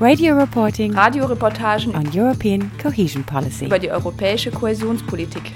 Radio reporting Radioreportagen on European cohesion policy. über die europäische Kohäsionspolitik.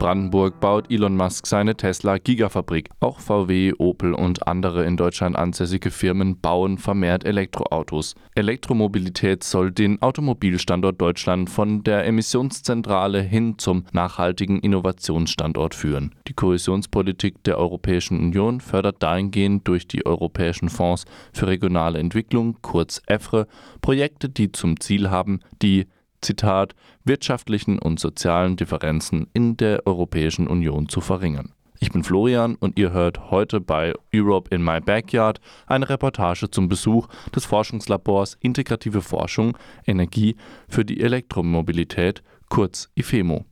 Brandenburg baut Elon Musk seine Tesla Gigafabrik. Auch VW, Opel und andere in Deutschland ansässige Firmen bauen vermehrt Elektroautos. Elektromobilität soll den Automobilstandort Deutschland von der Emissionszentrale hin zum nachhaltigen Innovationsstandort führen. Die Kohäsionspolitik der Europäischen Union fördert dahingehend durch die europäischen Fonds für regionale Entwicklung, kurz EFRE, Projekte, die zum Ziel haben, die Zitat, wirtschaftlichen und sozialen Differenzen in der Europäischen Union zu verringern. Ich bin Florian und ihr hört heute bei Europe in My Backyard eine Reportage zum Besuch des Forschungslabors Integrative Forschung Energie für die Elektromobilität, kurz IFEMO.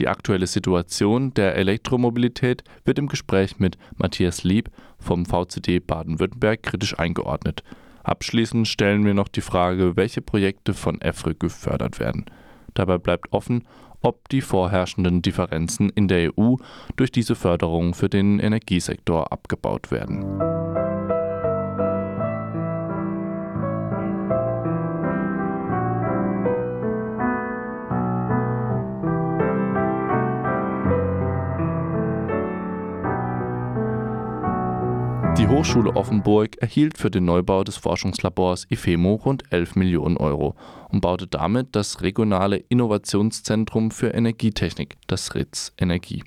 Die aktuelle Situation der Elektromobilität wird im Gespräch mit Matthias Lieb vom VCD Baden-Württemberg kritisch eingeordnet. Abschließend stellen wir noch die Frage, welche Projekte von EFRE gefördert werden. Dabei bleibt offen, ob die vorherrschenden Differenzen in der EU durch diese Förderung für den Energiesektor abgebaut werden. Hochschule Offenburg erhielt für den Neubau des Forschungslabors IFEMO rund 11 Millionen Euro und baute damit das regionale Innovationszentrum für Energietechnik, das RITZ Energie.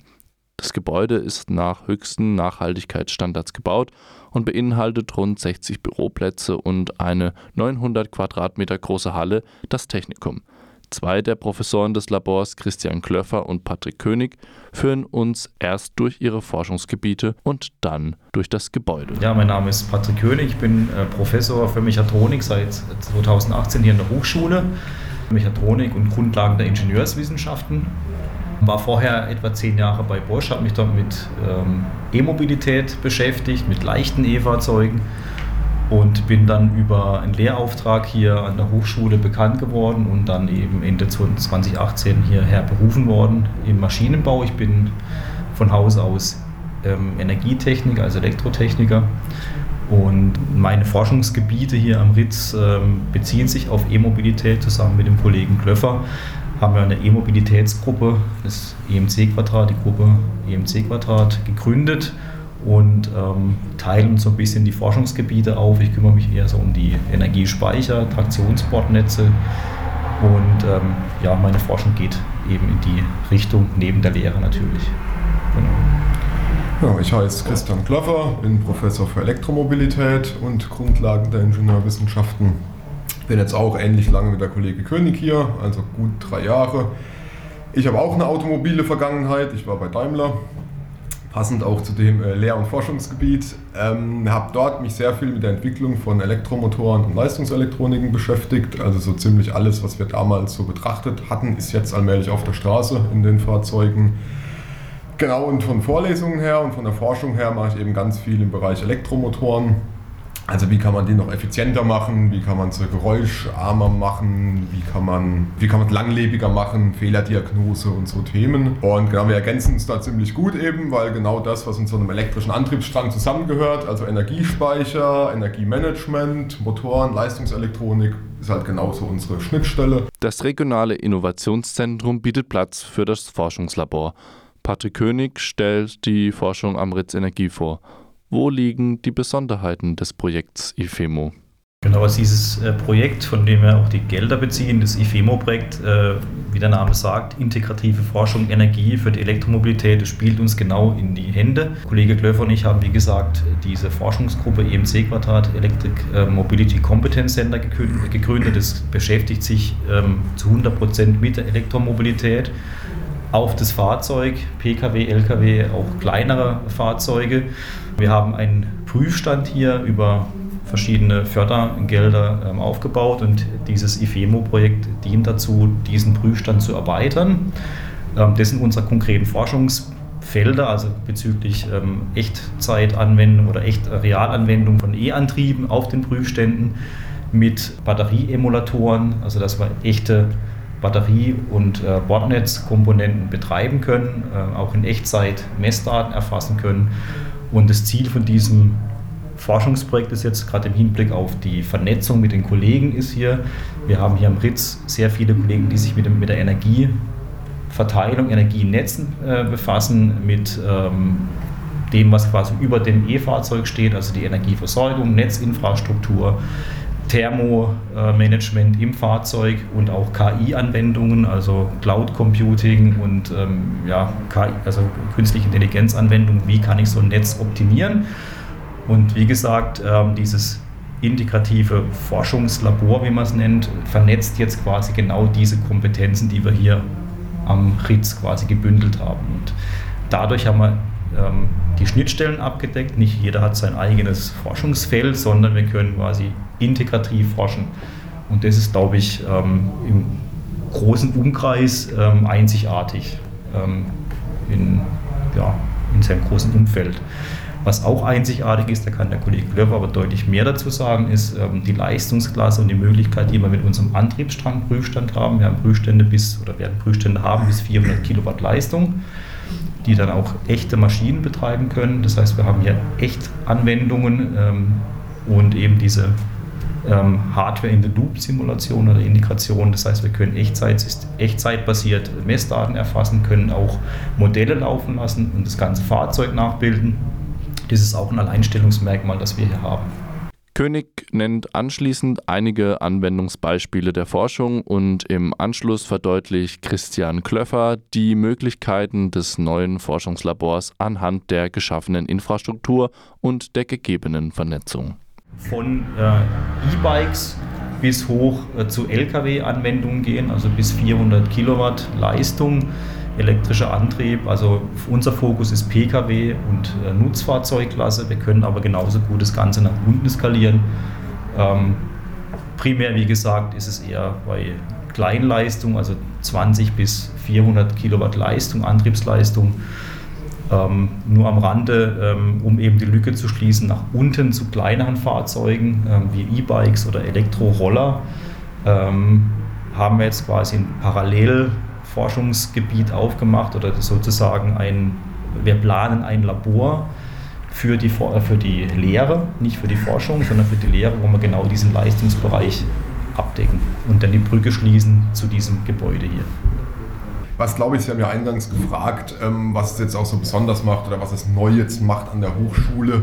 Das Gebäude ist nach höchsten Nachhaltigkeitsstandards gebaut und beinhaltet rund 60 Büroplätze und eine 900 Quadratmeter große Halle, das Technikum. Zwei der Professoren des Labors, Christian Klöffer und Patrick König, führen uns erst durch ihre Forschungsgebiete und dann durch das Gebäude. Ja, mein Name ist Patrick König, ich bin äh, Professor für Mechatronik seit 2018 hier in der Hochschule. Mechatronik und Grundlagen der Ingenieurswissenschaften. War vorher etwa zehn Jahre bei Bosch, habe mich dort mit ähm, E-Mobilität beschäftigt, mit leichten E-Fahrzeugen und bin dann über einen Lehrauftrag hier an der Hochschule bekannt geworden und dann eben Ende 2018 hierher berufen worden im Maschinenbau. Ich bin von Haus aus ähm, Energietechniker, also Elektrotechniker. Und meine Forschungsgebiete hier am RITZ ähm, beziehen sich auf E-Mobilität zusammen mit dem Kollegen Klöffer. Haben wir eine E-Mobilitätsgruppe, das EMC-Quadrat, die Gruppe EMC-Quadrat gegründet und ähm, teilen so ein bisschen die Forschungsgebiete auf. Ich kümmere mich eher so um die Energiespeicher, Traktionsbordnetze und ähm, ja, meine Forschung geht eben in die Richtung neben der Lehre natürlich. Genau. Ja, ich heiße Christian Kloffer, bin Professor für Elektromobilität und Grundlagen der Ingenieurwissenschaften. Bin jetzt auch ähnlich lange wie der Kollege König hier, also gut drei Jahre. Ich habe auch eine automobile Vergangenheit. Ich war bei Daimler, passend auch zu dem äh, Lehr- und Forschungsgebiet. Ähm, habe dort mich sehr viel mit der Entwicklung von Elektromotoren und Leistungselektroniken beschäftigt. Also so ziemlich alles, was wir damals so betrachtet hatten, ist jetzt allmählich auf der Straße in den Fahrzeugen. Genau, und von Vorlesungen her und von der Forschung her mache ich eben ganz viel im Bereich Elektromotoren also wie kann man die noch effizienter machen, wie kann man sie geräuscharmer machen, wie kann man, wie kann man langlebiger machen, Fehlerdiagnose und so Themen. Und genau, wir ergänzen uns da ziemlich gut eben, weil genau das, was in so einem elektrischen Antriebsstrang zusammengehört, also Energiespeicher, Energiemanagement, Motoren, Leistungselektronik, ist halt genauso unsere Schnittstelle. Das regionale Innovationszentrum bietet Platz für das Forschungslabor. Patrick König stellt die Forschung am Ritz Energie vor. Wo liegen die Besonderheiten des Projekts IFEMO? Genau, also dieses äh, Projekt, von dem wir auch die Gelder beziehen, das IFEMO-Projekt, äh, wie der Name sagt, integrative Forschung Energie für die Elektromobilität, das spielt uns genau in die Hände. Kollege Klöfer und ich haben, wie gesagt, diese Forschungsgruppe EMC-Quadrat Electric äh, Mobility Competence Center gegründet. Das beschäftigt sich ähm, zu 100 Prozent mit der Elektromobilität auf das Fahrzeug, Pkw, Lkw, auch kleinere Fahrzeuge. Wir haben einen Prüfstand hier über verschiedene Fördergelder ähm, aufgebaut und dieses IFEMO-Projekt dient dazu, diesen Prüfstand zu erweitern. Ähm, das sind unsere konkreten Forschungsfelder, also bezüglich ähm, Echtzeitanwendung oder echt Realanwendung von E-Antrieben auf den Prüfständen mit Batterieemulatoren, also dass wir echte Batterie- und äh, Bordnetzkomponenten betreiben können, äh, auch in Echtzeit Messdaten erfassen können. Und das Ziel von diesem Forschungsprojekt ist jetzt gerade im Hinblick auf die Vernetzung mit den Kollegen ist hier, wir haben hier am RITZ sehr viele Kollegen, die sich mit, mit der Energieverteilung, Energienetzen äh, befassen, mit ähm, dem, was quasi über dem E-Fahrzeug steht, also die Energieversorgung, Netzinfrastruktur, Thermomanagement im Fahrzeug und auch KI-Anwendungen, also Cloud Computing und ähm, ja, KI, also künstliche Intelligenz-Anwendungen. Wie kann ich so ein Netz optimieren? Und wie gesagt, ähm, dieses integrative Forschungslabor, wie man es nennt, vernetzt jetzt quasi genau diese Kompetenzen, die wir hier am RITS quasi gebündelt haben. Und dadurch haben wir ähm, die Schnittstellen abgedeckt. Nicht jeder hat sein eigenes Forschungsfeld, sondern wir können quasi integrativ forschen. Und das ist, glaube ich, ähm, im großen Umkreis ähm, einzigartig in, ja, in seinem großen Umfeld. Was auch einzigartig ist, da kann der Kollege Klöver aber deutlich mehr dazu sagen, ist die Leistungsklasse und die Möglichkeit, die wir mit unserem Antriebsstrang Prüfstand haben. Wir haben Prüfstände bis, oder werden Prüfstände haben bis 400 Kilowatt Leistung die dann auch echte Maschinen betreiben können. Das heißt, wir haben hier echt Anwendungen ähm, und eben diese ähm, Hardware-in-the-Loop-Simulation oder Integration. Das heißt, wir können Echtzeit, echtzeitbasiert Messdaten erfassen, können auch Modelle laufen lassen und das ganze Fahrzeug nachbilden. Das ist auch ein Alleinstellungsmerkmal, das wir hier haben. König nennt anschließend einige Anwendungsbeispiele der Forschung und im Anschluss verdeutlicht Christian Klöffer die Möglichkeiten des neuen Forschungslabors anhand der geschaffenen Infrastruktur und der gegebenen Vernetzung. Von äh, E-Bikes bis hoch äh, zu Lkw-Anwendungen gehen, also bis 400 Kilowatt Leistung elektrischer Antrieb. Also unser Fokus ist Pkw und äh, Nutzfahrzeugklasse. Wir können aber genauso gut das Ganze nach unten skalieren. Ähm, primär, wie gesagt, ist es eher bei Kleinleistung, also 20 bis 400 Kilowatt Leistung, Antriebsleistung. Ähm, nur am Rande, ähm, um eben die Lücke zu schließen, nach unten zu kleineren Fahrzeugen ähm, wie E-Bikes oder Elektroroller ähm, haben wir jetzt quasi ein parallel Forschungsgebiet aufgemacht oder sozusagen ein, wir planen ein Labor für die, für die Lehre, nicht für die Forschung, sondern für die Lehre, wo wir genau diesen Leistungsbereich abdecken und dann die Brücke schließen zu diesem Gebäude hier. Was glaube ich, Sie haben ja eingangs gefragt, ähm, was es jetzt auch so besonders macht oder was es neu jetzt macht an der Hochschule.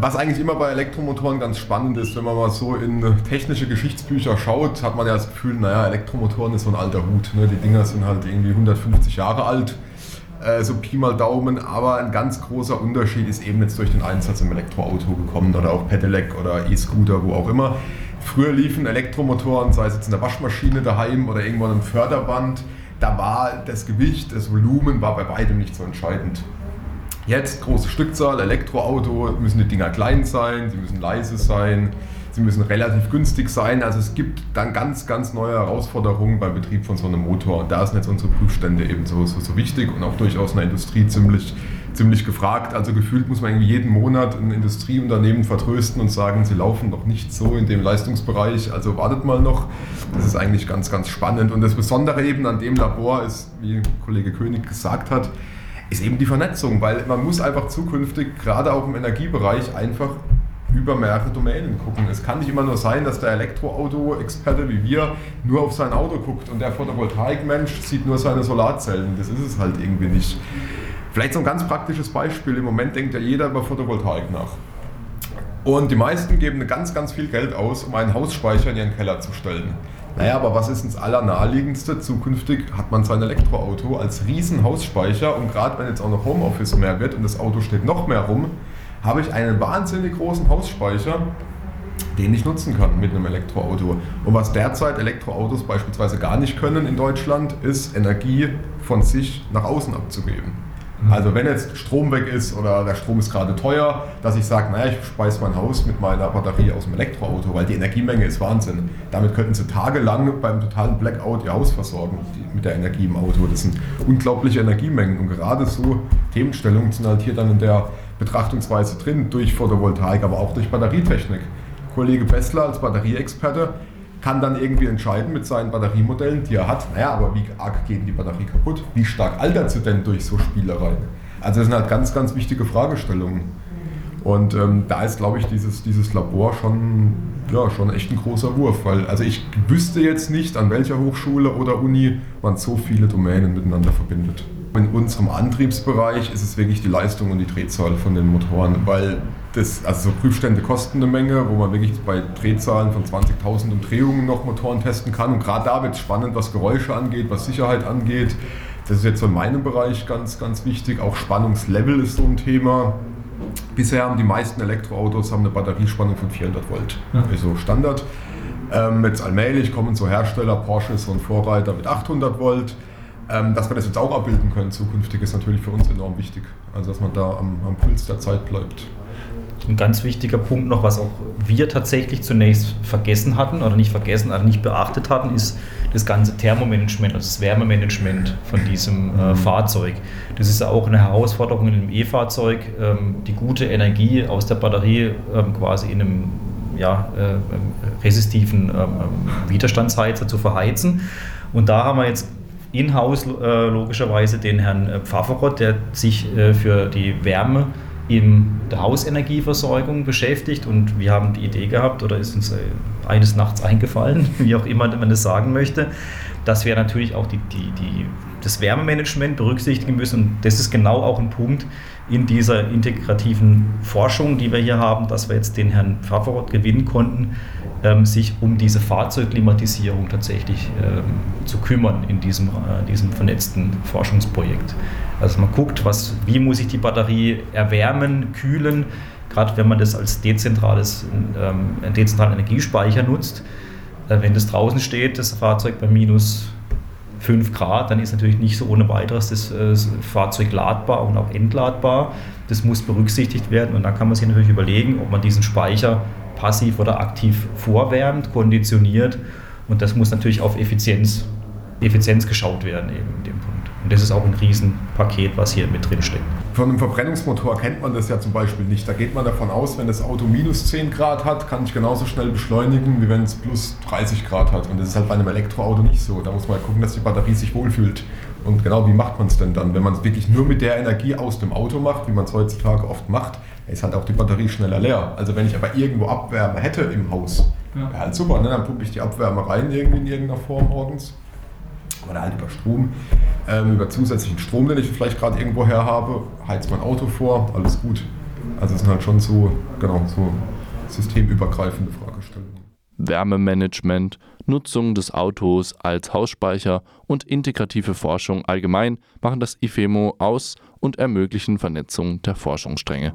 Was eigentlich immer bei Elektromotoren ganz spannend ist, wenn man mal so in technische Geschichtsbücher schaut, hat man ja das Gefühl, naja, Elektromotoren ist so ein alter Hut. Ne? Die Dinger sind halt irgendwie 150 Jahre alt, äh, so Pi mal Daumen. Aber ein ganz großer Unterschied ist eben jetzt durch den Einsatz im Elektroauto gekommen oder auch Pedelec oder E-Scooter, wo auch immer. Früher liefen Elektromotoren, sei es jetzt in der Waschmaschine daheim oder irgendwo an einem Förderband, da war das Gewicht, das Volumen war bei weitem nicht so entscheidend. Jetzt große Stückzahl, Elektroauto, müssen die Dinger klein sein, sie müssen leise sein, sie müssen relativ günstig sein. Also es gibt dann ganz, ganz neue Herausforderungen beim Betrieb von so einem Motor. Und da sind jetzt unsere Prüfstände eben so, so, so wichtig und auch durchaus in der Industrie ziemlich, ziemlich gefragt. Also gefühlt muss man irgendwie jeden Monat ein Industrieunternehmen vertrösten und sagen, sie laufen doch nicht so in dem Leistungsbereich. Also wartet mal noch. Das ist eigentlich ganz, ganz spannend. Und das Besondere eben an dem Labor ist, wie Kollege König gesagt hat, ist eben die Vernetzung, weil man muss einfach zukünftig, gerade auch im Energiebereich, einfach über mehrere Domänen gucken. Es kann nicht immer nur sein, dass der Elektroauto-Experte wie wir nur auf sein Auto guckt und der Photovoltaik-Mensch sieht nur seine Solarzellen. Das ist es halt irgendwie nicht. Vielleicht so ein ganz praktisches Beispiel. Im Moment denkt ja jeder über Photovoltaik nach. Und die meisten geben ganz, ganz viel Geld aus, um einen Hausspeicher in ihren Keller zu stellen. Naja, aber was ist das allernaheliegendste? Zukünftig hat man sein Elektroauto als riesen Hausspeicher und gerade wenn jetzt auch noch Homeoffice mehr wird und das Auto steht noch mehr rum, habe ich einen wahnsinnig großen Hausspeicher, den ich nutzen kann mit einem Elektroauto. Und was derzeit Elektroautos beispielsweise gar nicht können in Deutschland, ist Energie von sich nach außen abzugeben. Mhm. Also wenn jetzt Strom weg ist oder der Strom ist gerade teuer, dass ich sage, naja, ich speise mein Haus mit meiner Batterie aus dem Elektroauto, weil die Energiemenge ist Wahnsinn. Damit könnten sie tagelang beim totalen Blackout ihr Haus versorgen mit der Energie im Auto. Das sind unglaubliche Energiemengen und gerade so Themenstellungen sind halt hier dann in der Betrachtungsweise drin, durch Photovoltaik, aber auch durch Batterietechnik. Kollege Bessler als Batterieexperte kann dann irgendwie entscheiden mit seinen Batteriemodellen, die er hat, naja, aber wie arg geht die Batterie kaputt? Wie stark altert sie denn durch so Spielereien? Also das sind halt ganz, ganz wichtige Fragestellungen. Und ähm, da ist, glaube ich, dieses, dieses Labor schon, ja, schon echt ein großer Wurf, weil also ich wüsste jetzt nicht, an welcher Hochschule oder Uni man so viele Domänen miteinander verbindet. In unserem Antriebsbereich ist es wirklich die Leistung und die Drehzahl von den Motoren, weil das, also so Prüfstände kosten eine Menge, wo man wirklich bei Drehzahlen von 20.000 Umdrehungen noch Motoren testen kann. Und gerade da wird es spannend, was Geräusche angeht, was Sicherheit angeht. Das ist jetzt so in meinem Bereich ganz, ganz wichtig. Auch Spannungslevel ist so ein Thema. Bisher haben die meisten Elektroautos haben eine Batteriespannung von 400 Volt, ja. also Standard. Ähm, jetzt allmählich kommen so Hersteller, Porsche ist so ein Vorreiter mit 800 Volt. Ähm, dass wir das jetzt auch abbilden können zukünftig ist natürlich für uns enorm wichtig. Also dass man da am, am Puls der Zeit bleibt. Ein ganz wichtiger Punkt noch, was auch wir tatsächlich zunächst vergessen hatten oder nicht vergessen, also nicht beachtet hatten, ist das ganze Thermomanagement, also das Wärmemanagement von diesem äh, mhm. Fahrzeug. Das ist auch eine Herausforderung in einem E-Fahrzeug, ähm, die gute Energie aus der Batterie ähm, quasi in einem ja, äh, resistiven ähm, ähm Widerstandsheizer zu verheizen. Und da haben wir jetzt in-house äh, logischerweise den Herrn äh, Pfafferott, der sich äh, für die Wärme in der Hausenergieversorgung beschäftigt. Und wir haben die Idee gehabt oder ist uns äh, eines Nachts eingefallen, wie auch immer man das sagen möchte, dass wir natürlich auch die, die, die, das Wärmemanagement berücksichtigen müssen. Und das ist genau auch ein Punkt in dieser integrativen Forschung, die wir hier haben, dass wir jetzt den Herrn Pfafferott gewinnen konnten, ähm, sich um diese Fahrzeugklimatisierung tatsächlich ähm, zu kümmern in diesem, äh, diesem vernetzten Forschungsprojekt. Also man guckt, was, wie muss ich die Batterie erwärmen, kühlen, gerade wenn man das als dezentrales, ähm, dezentralen Energiespeicher nutzt. Äh, wenn das draußen steht, das Fahrzeug bei minus 5 Grad, dann ist natürlich nicht so ohne weiteres das, äh, das Fahrzeug ladbar und auch entladbar. Das muss berücksichtigt werden und dann kann man sich natürlich überlegen, ob man diesen Speicher passiv oder aktiv vorwärmt, konditioniert. Und das muss natürlich auf Effizienz, Effizienz geschaut werden eben in dem Punkt. Und das ist auch ein Riesenpaket, was hier mit drin steckt. Von einem Verbrennungsmotor kennt man das ja zum Beispiel nicht. Da geht man davon aus, wenn das Auto minus 10 Grad hat, kann ich genauso schnell beschleunigen, wie wenn es plus 30 Grad hat. Und das ist halt bei einem Elektroauto nicht so. Da muss man halt gucken, dass die Batterie sich wohlfühlt. Und genau wie macht man es denn dann? Wenn man es wirklich nur mit der Energie aus dem Auto macht, wie man es heutzutage oft macht, ist halt auch die Batterie schneller leer. Also wenn ich aber irgendwo Abwärme hätte im Haus, ja. wäre halt super. Ne? Dann pumpe ich die Abwärme rein irgendwie in irgendeiner Form morgens. Oder halt über Strom, ähm, über zusätzlichen Strom, den ich vielleicht gerade irgendwo her habe, heizt mein Auto vor, alles gut. Also es sind halt schon so, genau, so systemübergreifende Fragestellungen. Wärmemanagement, Nutzung des Autos als Hausspeicher und integrative Forschung allgemein machen das IFEMO aus und ermöglichen Vernetzung der Forschungsstränge.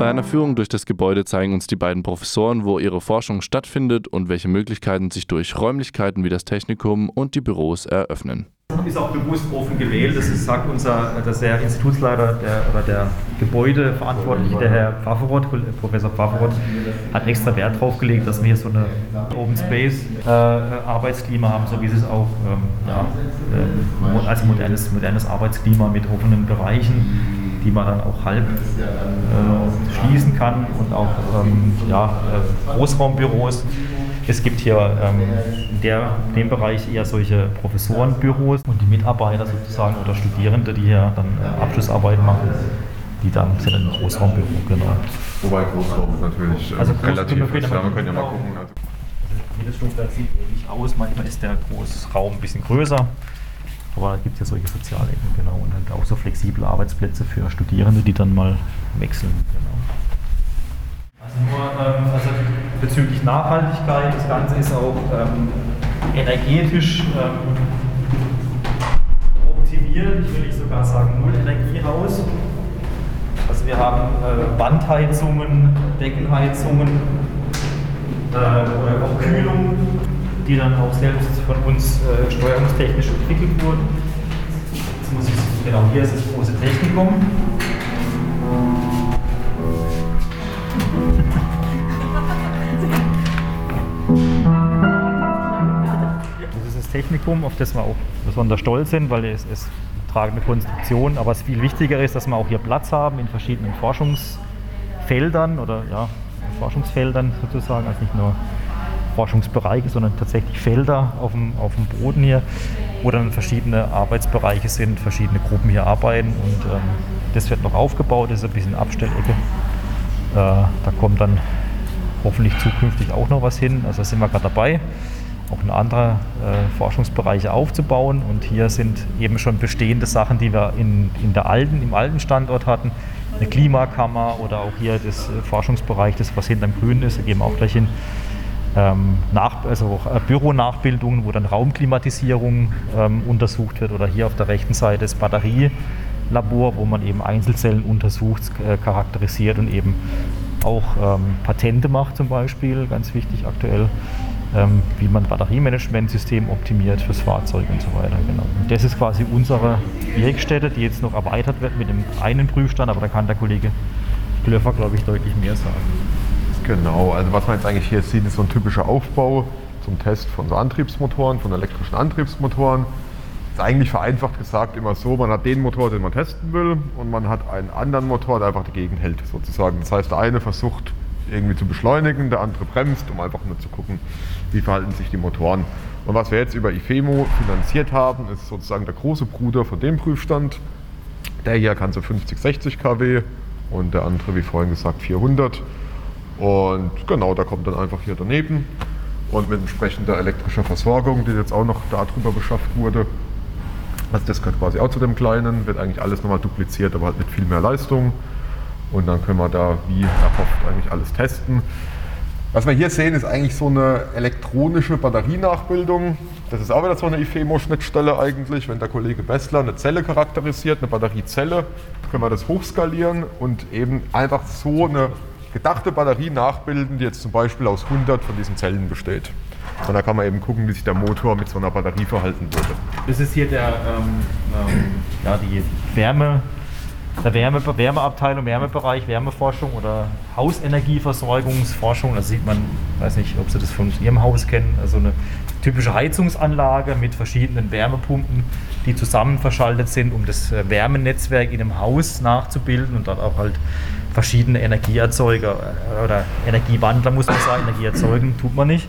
Bei einer Führung durch das Gebäude zeigen uns die beiden Professoren, wo ihre Forschung stattfindet und welche Möglichkeiten sich durch Räumlichkeiten wie das Technikum und die Büros eröffnen. Ist auch bewusst offen gewählt. Das ist, sagt unser das der Institutsleiter der, oder der Gebäudeverantwortliche, der Herr Pfafferoth, Professor Pfafferoth, hat extra Wert darauf gelegt, dass wir hier so eine Open Space äh, Arbeitsklima haben, so wie es auch ähm, ja, äh, als modernes, modernes Arbeitsklima mit offenen Bereichen, die man dann auch halb äh, schließen kann und auch ähm, ja, äh, Großraumbüros. Es gibt hier ähm, in, der, in dem Bereich eher solche Professorenbüros und die Mitarbeiter sozusagen oder Studierende, die hier dann äh, Abschlussarbeiten machen, die dann sind im Großraumbüro, genau. Wobei Großraum ist natürlich also relativ ist. Ja, wir können ja mal gucken. Also. Jedes Stockwerk sieht ähnlich aus. Manchmal ist der Großraum ein bisschen größer. Aber es gibt ja solche Sozialecken, genau. Und halt auch so flexible Arbeitsplätze für Studierende, die dann mal wechseln. Genau. Also nur ähm, also bezüglich Nachhaltigkeit, das Ganze ist auch ähm, energetisch ähm, optimiert, ich will nicht sogar sagen Null-Energiehaus. Also wir haben äh, Wandheizungen, Deckenheizungen äh, oder auch Kühlung, die dann auch selbst von uns äh, steuerungstechnisch entwickelt wurden. Jetzt muss ich, genau, hier ist das große Technikum. Das ist das Technikum, auf das wir auch besonders stolz sind, weil es ist tragende Konstruktion. Aber was viel wichtiger ist, dass wir auch hier Platz haben in verschiedenen Forschungsfeldern oder ja, Forschungsfeldern sozusagen, also nicht nur Forschungsbereiche, sondern tatsächlich Felder auf dem, auf dem Boden hier, wo dann verschiedene Arbeitsbereiche sind, verschiedene Gruppen hier arbeiten und ähm, das wird noch aufgebaut, das ist ein bisschen Abstellecke. Äh, da kommt dann hoffentlich zukünftig auch noch was hin, also da sind wir gerade dabei auch in andere äh, Forschungsbereiche aufzubauen. Und hier sind eben schon bestehende Sachen, die wir in, in der alten, im alten Standort hatten. Eine Klimakammer oder auch hier das äh, Forschungsbereich, das was hinterm Grün ist, da gehen wir auch gleich hin. Ähm, nach, also äh, Büronachbildungen, wo dann Raumklimatisierung ähm, untersucht wird. Oder hier auf der rechten Seite das Batterielabor, wo man eben Einzelzellen untersucht, äh, charakterisiert und eben auch ähm, Patente macht zum Beispiel, ganz wichtig aktuell ähm, wie man Batteriemanagementsystem optimiert fürs Fahrzeug und so weiter. Genau. Und das ist quasi unsere Werkstätte, die jetzt noch erweitert wird mit dem einen Prüfstand, aber da kann der Kollege Klöffer, glaube ich, deutlich mehr sagen. Genau, also was man jetzt eigentlich hier sieht, ist so ein typischer Aufbau zum Test von so Antriebsmotoren, von elektrischen Antriebsmotoren. Ist eigentlich vereinfacht gesagt immer so, man hat den Motor, den man testen will und man hat einen anderen Motor, der einfach dagegen hält sozusagen. Das heißt, der eine versucht irgendwie zu beschleunigen, der andere bremst, um einfach nur zu gucken, wie verhalten sich die Motoren. Und was wir jetzt über IFEMO finanziert haben, ist sozusagen der große Bruder von dem Prüfstand. Der hier kann so 50, 60 kW und der andere, wie vorhin gesagt, 400. Und genau, da kommt dann einfach hier daneben und mit entsprechender elektrischer Versorgung, die jetzt auch noch darüber beschafft wurde. Also das gehört quasi auch zu dem Kleinen, wird eigentlich alles nochmal dupliziert, aber halt mit viel mehr Leistung. Und dann können wir da, wie erhofft, eigentlich alles testen. Was wir hier sehen, ist eigentlich so eine elektronische Batterienachbildung. Das ist auch wieder so eine IFEMO-Schnittstelle eigentlich. Wenn der Kollege Bessler eine Zelle charakterisiert, eine Batteriezelle, können wir das hochskalieren und eben einfach so eine gedachte Batterie nachbilden, die jetzt zum Beispiel aus 100 von diesen Zellen besteht. Und da kann man eben gucken, wie sich der Motor mit so einer Batterie verhalten würde. Das ist hier der, ähm, ähm, ja, die Wärme, der Wärme, Wärmeabteilung, Wärmebereich, Wärmeforschung oder Hausenergieversorgungsforschung. Da sieht man, weiß nicht, ob Sie das von Ihrem Haus kennen, also eine typische Heizungsanlage mit verschiedenen Wärmepumpen, die zusammen verschaltet sind, um das äh, Wärmenetzwerk in einem Haus nachzubilden und dort auch halt verschiedene Energieerzeuger äh, oder Energiewandler, muss man sagen. Energie erzeugen tut man nicht.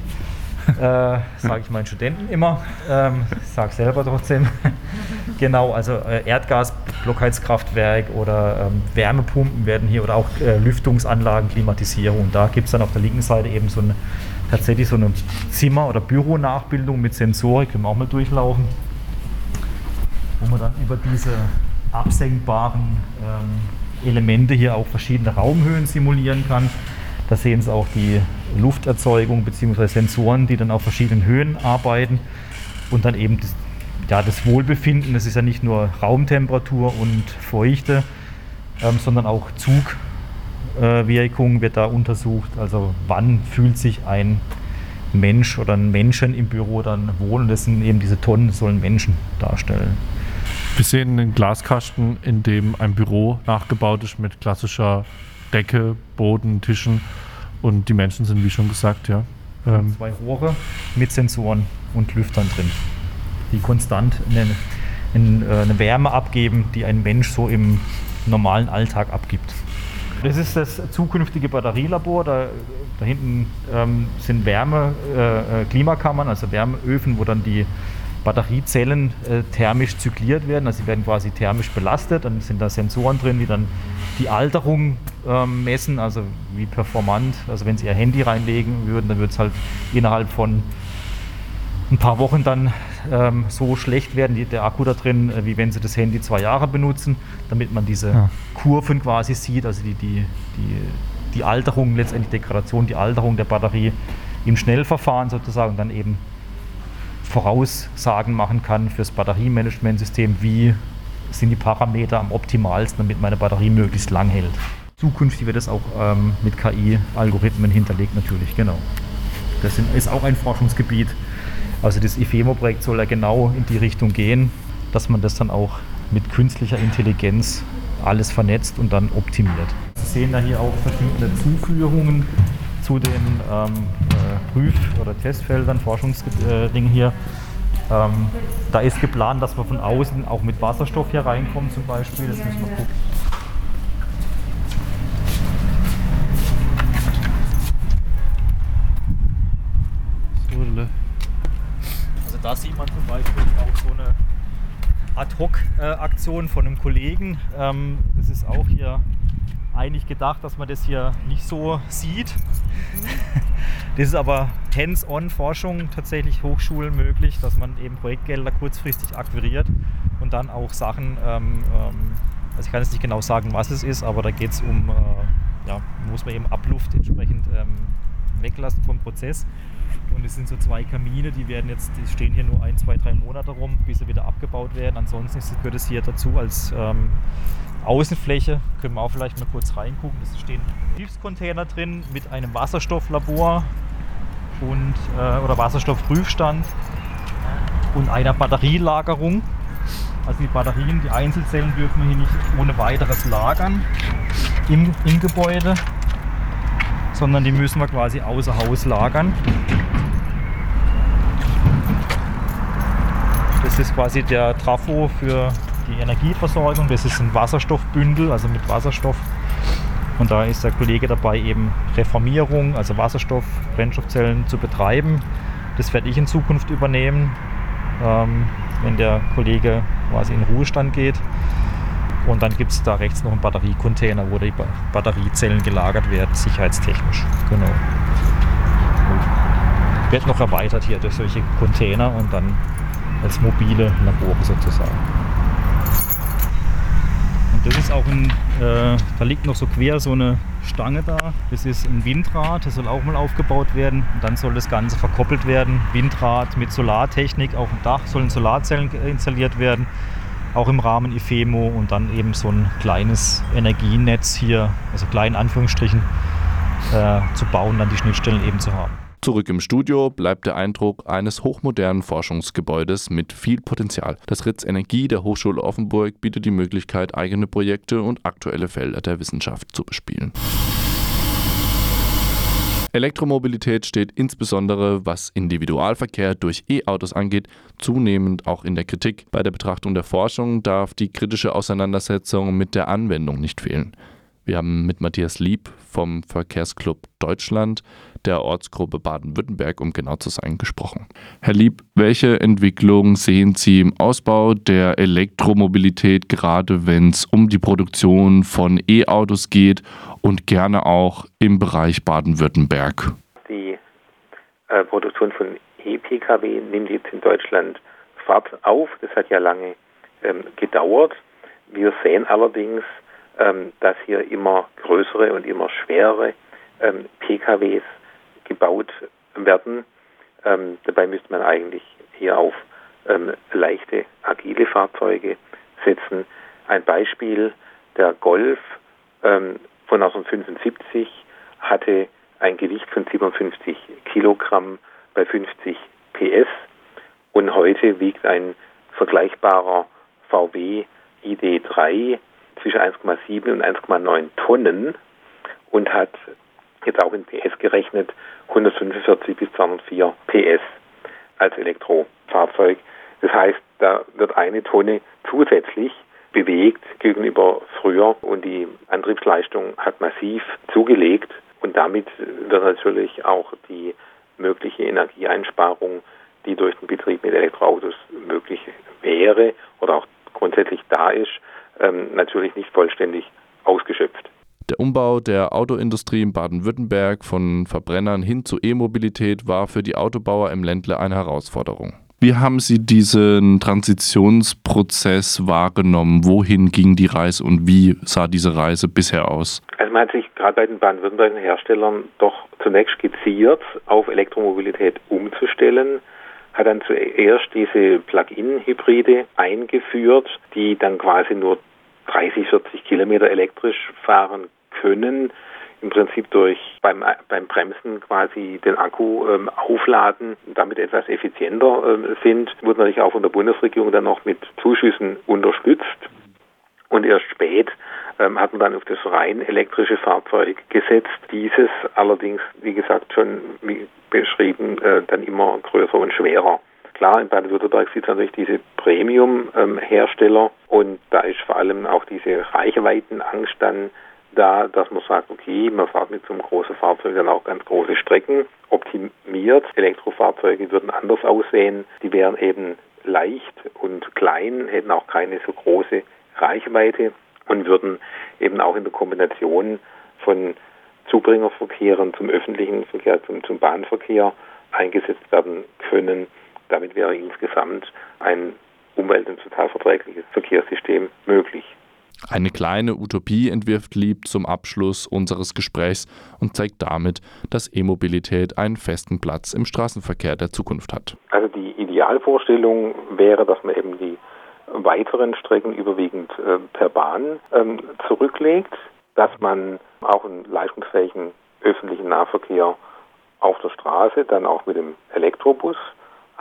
Äh, sage ich meinen Studenten immer. Ähm, sage selber trotzdem. genau, also äh, Erdgas-Blockheizkraftwerk oder ähm, Wärmepumpen werden hier oder auch äh, Lüftungsanlagen, Klimatisierung. Da gibt es dann auf der linken Seite eben so eine, tatsächlich so eine Zimmer- oder Büronachbildung mit Sensorik, können wir auch mal durchlaufen, wo man dann über diese absenkbaren ähm, Elemente hier auch verschiedene Raumhöhen simulieren kann. Da sehen Sie auch die Lufterzeugung bzw. Sensoren, die dann auf verschiedenen Höhen arbeiten und dann eben das, ja, das Wohlbefinden. Das ist ja nicht nur Raumtemperatur und Feuchte, ähm, sondern auch Zug, Wechselwirkung wird da untersucht. Also wann fühlt sich ein Mensch oder ein Menschen im Büro dann wohl und das sind eben diese Tonnen sollen Menschen darstellen. Wir sehen einen Glaskasten, in dem ein Büro nachgebaut ist mit klassischer Decke, Boden, Tischen und die Menschen sind, wie schon gesagt, ja. Ähm Zwei Rohre mit Sensoren und Lüftern drin, die konstant eine, eine Wärme abgeben, die ein Mensch so im normalen Alltag abgibt. Das ist das zukünftige Batterielabor. Da, da hinten ähm, sind Wärme, äh, Klimakammern, also Wärmeöfen, wo dann die Batteriezellen äh, thermisch zykliert werden. Also sie werden quasi thermisch belastet. Dann sind da Sensoren drin, die dann die Alterung ähm, messen, also wie performant. Also wenn Sie Ihr Handy reinlegen würden, dann wird es halt innerhalb von ein paar Wochen dann ähm, so schlecht werden, die, der Akku da drin, äh, wie wenn Sie das Handy zwei Jahre benutzen, damit man diese ja. Kurven quasi sieht, also die, die, die, die Alterung, letztendlich Degradation, die Alterung der Batterie im Schnellverfahren sozusagen dann eben Voraussagen machen kann fürs Batteriemanagementsystem, wie sind die Parameter am optimalsten, damit meine Batterie möglichst lang hält. Zukünftig wird es auch ähm, mit KI-Algorithmen hinterlegt, natürlich, genau. Das sind, ist auch ein Forschungsgebiet. Also das IFEMO-Projekt soll ja genau in die Richtung gehen, dass man das dann auch mit künstlicher Intelligenz alles vernetzt und dann optimiert. Sie sehen da hier auch verschiedene Zuführungen zu den ähm, äh, Prüf- oder Testfeldern, Forschungsdingen hier. Ähm, da ist geplant, dass wir von außen auch mit Wasserstoff hier reinkommen zum Beispiel. Das müssen wir gucken. Also da sieht man zum Beispiel auch so eine Ad-Hoc-Aktion von einem Kollegen. Ähm, das ist auch hier eigentlich gedacht, dass man das hier nicht so sieht. Das ist aber Hands-on-Forschung tatsächlich Hochschulen möglich, dass man eben Projektgelder kurzfristig akquiriert und dann auch Sachen, ähm, ähm, also ich kann jetzt nicht genau sagen, was es ist, aber da geht es um, äh, ja, muss man eben Abluft entsprechend weglassen vom Prozess. Und es sind so zwei Kamine, die werden jetzt, die stehen hier nur ein, zwei, drei Monate rum, bis sie wieder abgebaut werden. Ansonsten gehört es hier dazu als ähm, Außenfläche können wir auch vielleicht mal kurz reingucken. Es stehen Hilfscontainer drin mit einem Wasserstofflabor und, äh, oder Wasserstoffprüfstand und einer Batterielagerung. Also die Batterien, die Einzelzellen dürfen wir hier nicht ohne weiteres lagern im, im Gebäude, sondern die müssen wir quasi außer Haus lagern. Das ist quasi der Trafo für die Energieversorgung. Das ist ein Wasserstoffbündel, also mit Wasserstoff. Und da ist der Kollege dabei, eben Reformierung, also Wasserstoff, Brennstoffzellen zu betreiben. Das werde ich in Zukunft übernehmen, ähm, wenn der Kollege quasi in Ruhestand geht. Und dann gibt es da rechts noch einen Batteriecontainer, wo die Batteriezellen gelagert werden, sicherheitstechnisch. Genau. Wird noch erweitert hier durch solche Container und dann als mobile Labore sozusagen. Das ist auch ein, äh, da liegt noch so quer so eine Stange da. Das ist ein Windrad, das soll auch mal aufgebaut werden. Und dann soll das Ganze verkoppelt werden. Windrad mit Solartechnik, auf dem Dach sollen Solarzellen installiert werden. Auch im Rahmen IFEMO und dann eben so ein kleines Energienetz hier, also klein Anführungsstrichen, äh, zu bauen, dann die Schnittstellen eben zu haben. Zurück im Studio bleibt der Eindruck eines hochmodernen Forschungsgebäudes mit viel Potenzial. Das Ritz Energie der Hochschule Offenburg bietet die Möglichkeit, eigene Projekte und aktuelle Felder der Wissenschaft zu bespielen. Elektromobilität steht insbesondere, was Individualverkehr durch E-Autos angeht, zunehmend auch in der Kritik. Bei der Betrachtung der Forschung darf die kritische Auseinandersetzung mit der Anwendung nicht fehlen. Wir haben mit Matthias Lieb vom Verkehrsclub Deutschland der Ortsgruppe Baden-Württemberg, um genau zu sein, gesprochen. Herr Lieb, welche Entwicklungen sehen Sie im Ausbau der Elektromobilität, gerade wenn es um die Produktion von E-Autos geht und gerne auch im Bereich Baden-Württemberg? Die äh, Produktion von E-Pkw nimmt jetzt in Deutschland Fahrt auf. Das hat ja lange ähm, gedauert. Wir sehen allerdings, ähm, dass hier immer größere und immer schwerere ähm, PKWs gebaut werden. Ähm, dabei müsste man eigentlich hier auf ähm, leichte, agile Fahrzeuge setzen. Ein Beispiel, der Golf ähm, von 1975 hatte ein Gewicht von 57 Kilogramm bei 50 PS und heute wiegt ein vergleichbarer VW ID3 zwischen 1,7 und 1,9 Tonnen und hat jetzt auch in PS gerechnet 145 bis 204 PS als Elektrofahrzeug. Das heißt, da wird eine Tonne zusätzlich bewegt gegenüber früher und die Antriebsleistung hat massiv zugelegt und damit wird natürlich auch die mögliche Energieeinsparung, die durch den Betrieb mit Elektroautos möglich wäre oder auch grundsätzlich da ist, ähm, natürlich nicht vollständig ausgeschöpft. Der Umbau der Autoindustrie in Baden-Württemberg von Verbrennern hin zu E-Mobilität war für die Autobauer im Ländle eine Herausforderung. Wie haben Sie diesen Transitionsprozess wahrgenommen? Wohin ging die Reise und wie sah diese Reise bisher aus? Also man hat sich gerade bei den baden-württembergischen Herstellern doch zunächst skizziert, auf Elektromobilität umzustellen, hat dann zuerst diese Plug-in-Hybride eingeführt, die dann quasi nur 30, 40 Kilometer elektrisch fahren können, im Prinzip durch beim, beim Bremsen quasi den Akku ähm, aufladen, damit etwas effizienter ähm, sind, wurde natürlich auch von der Bundesregierung dann noch mit Zuschüssen unterstützt. Und erst spät ähm, hat man dann auf das rein elektrische Fahrzeug gesetzt. Dieses allerdings, wie gesagt, schon wie beschrieben, äh, dann immer größer und schwerer. Klar, in Baden-Württemberg sind natürlich diese Premium-Hersteller und da ist vor allem auch diese Reichweitenangst dann da, dass man sagt, okay, man fährt mit so einem großen Fahrzeug dann auch ganz große Strecken, optimiert. Elektrofahrzeuge würden anders aussehen. Die wären eben leicht und klein, hätten auch keine so große Reichweite und würden eben auch in der Kombination von Zubringerverkehren zum öffentlichen Verkehr, zum, zum Bahnverkehr eingesetzt werden können. Damit wäre insgesamt ein umwelt- und sozialverträgliches Verkehrssystem möglich. Eine kleine Utopie entwirft Lieb zum Abschluss unseres Gesprächs und zeigt damit, dass E-Mobilität einen festen Platz im Straßenverkehr der Zukunft hat. Also die Idealvorstellung wäre, dass man eben die weiteren Strecken überwiegend äh, per Bahn ähm, zurücklegt, dass man auch einen leistungsfähigen öffentlichen Nahverkehr auf der Straße dann auch mit dem Elektrobus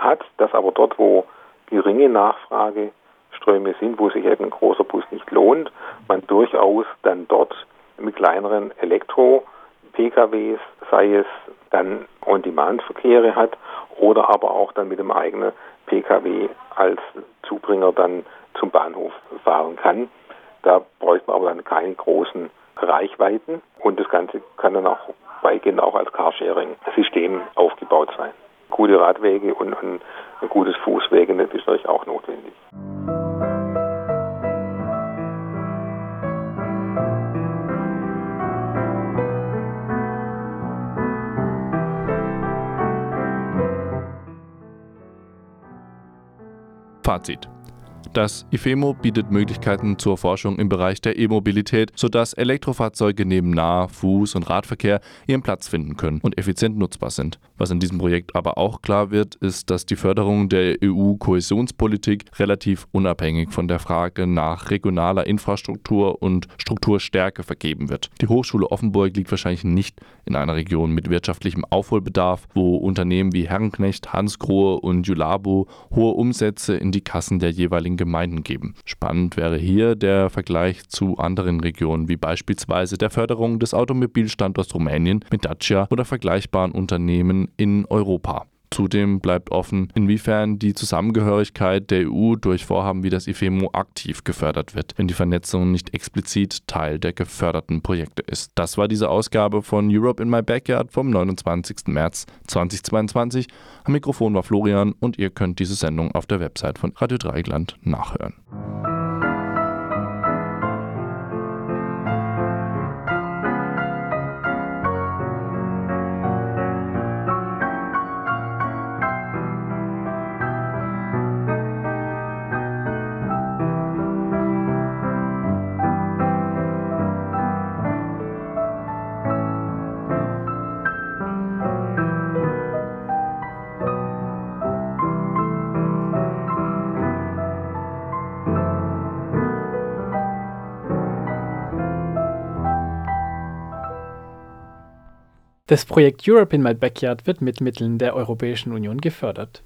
hat, dass aber dort, wo geringe Nachfrage Ströme sind, wo sich eben ein großer Bus nicht lohnt, man durchaus dann dort mit kleineren Elektro-PKWs, sei es dann On-Demand-Verkehre hat oder aber auch dann mit dem eigenen PKW als Zubringer dann zum Bahnhof fahren kann. Da bräuchte man aber dann keine großen Reichweiten und das Ganze kann dann auch weitgehend auch als Carsharing-System aufgebaut sein. Gute Radwege und ein, ein gutes Fußwegenetz ist natürlich auch notwendig. Fazit. Das IFEMO bietet Möglichkeiten zur Forschung im Bereich der E-Mobilität, sodass Elektrofahrzeuge neben Nah-, Fuß- und Radverkehr ihren Platz finden können und effizient nutzbar sind. Was in diesem Projekt aber auch klar wird, ist, dass die Förderung der EU-Kohäsionspolitik relativ unabhängig von der Frage nach regionaler Infrastruktur und Strukturstärke vergeben wird. Die Hochschule Offenburg liegt wahrscheinlich nicht in einer Region mit wirtschaftlichem Aufholbedarf, wo Unternehmen wie Herrenknecht, Hansgrohe und Julabo hohe Umsätze in die Kassen der jeweiligen Gemeinden geben. Spannend wäre hier der Vergleich zu anderen Regionen, wie beispielsweise der Förderung des Automobilstandorts Rumänien mit Dacia oder vergleichbaren Unternehmen in Europa. Zudem bleibt offen, inwiefern die Zusammengehörigkeit der EU durch Vorhaben wie das IFEMO aktiv gefördert wird, wenn die Vernetzung nicht explizit Teil der geförderten Projekte ist. Das war diese Ausgabe von Europe in My Backyard vom 29. März 2022. Am Mikrofon war Florian und ihr könnt diese Sendung auf der Website von Radio Dreigland nachhören. Das Projekt Europe in My Backyard wird mit Mitteln der Europäischen Union gefördert.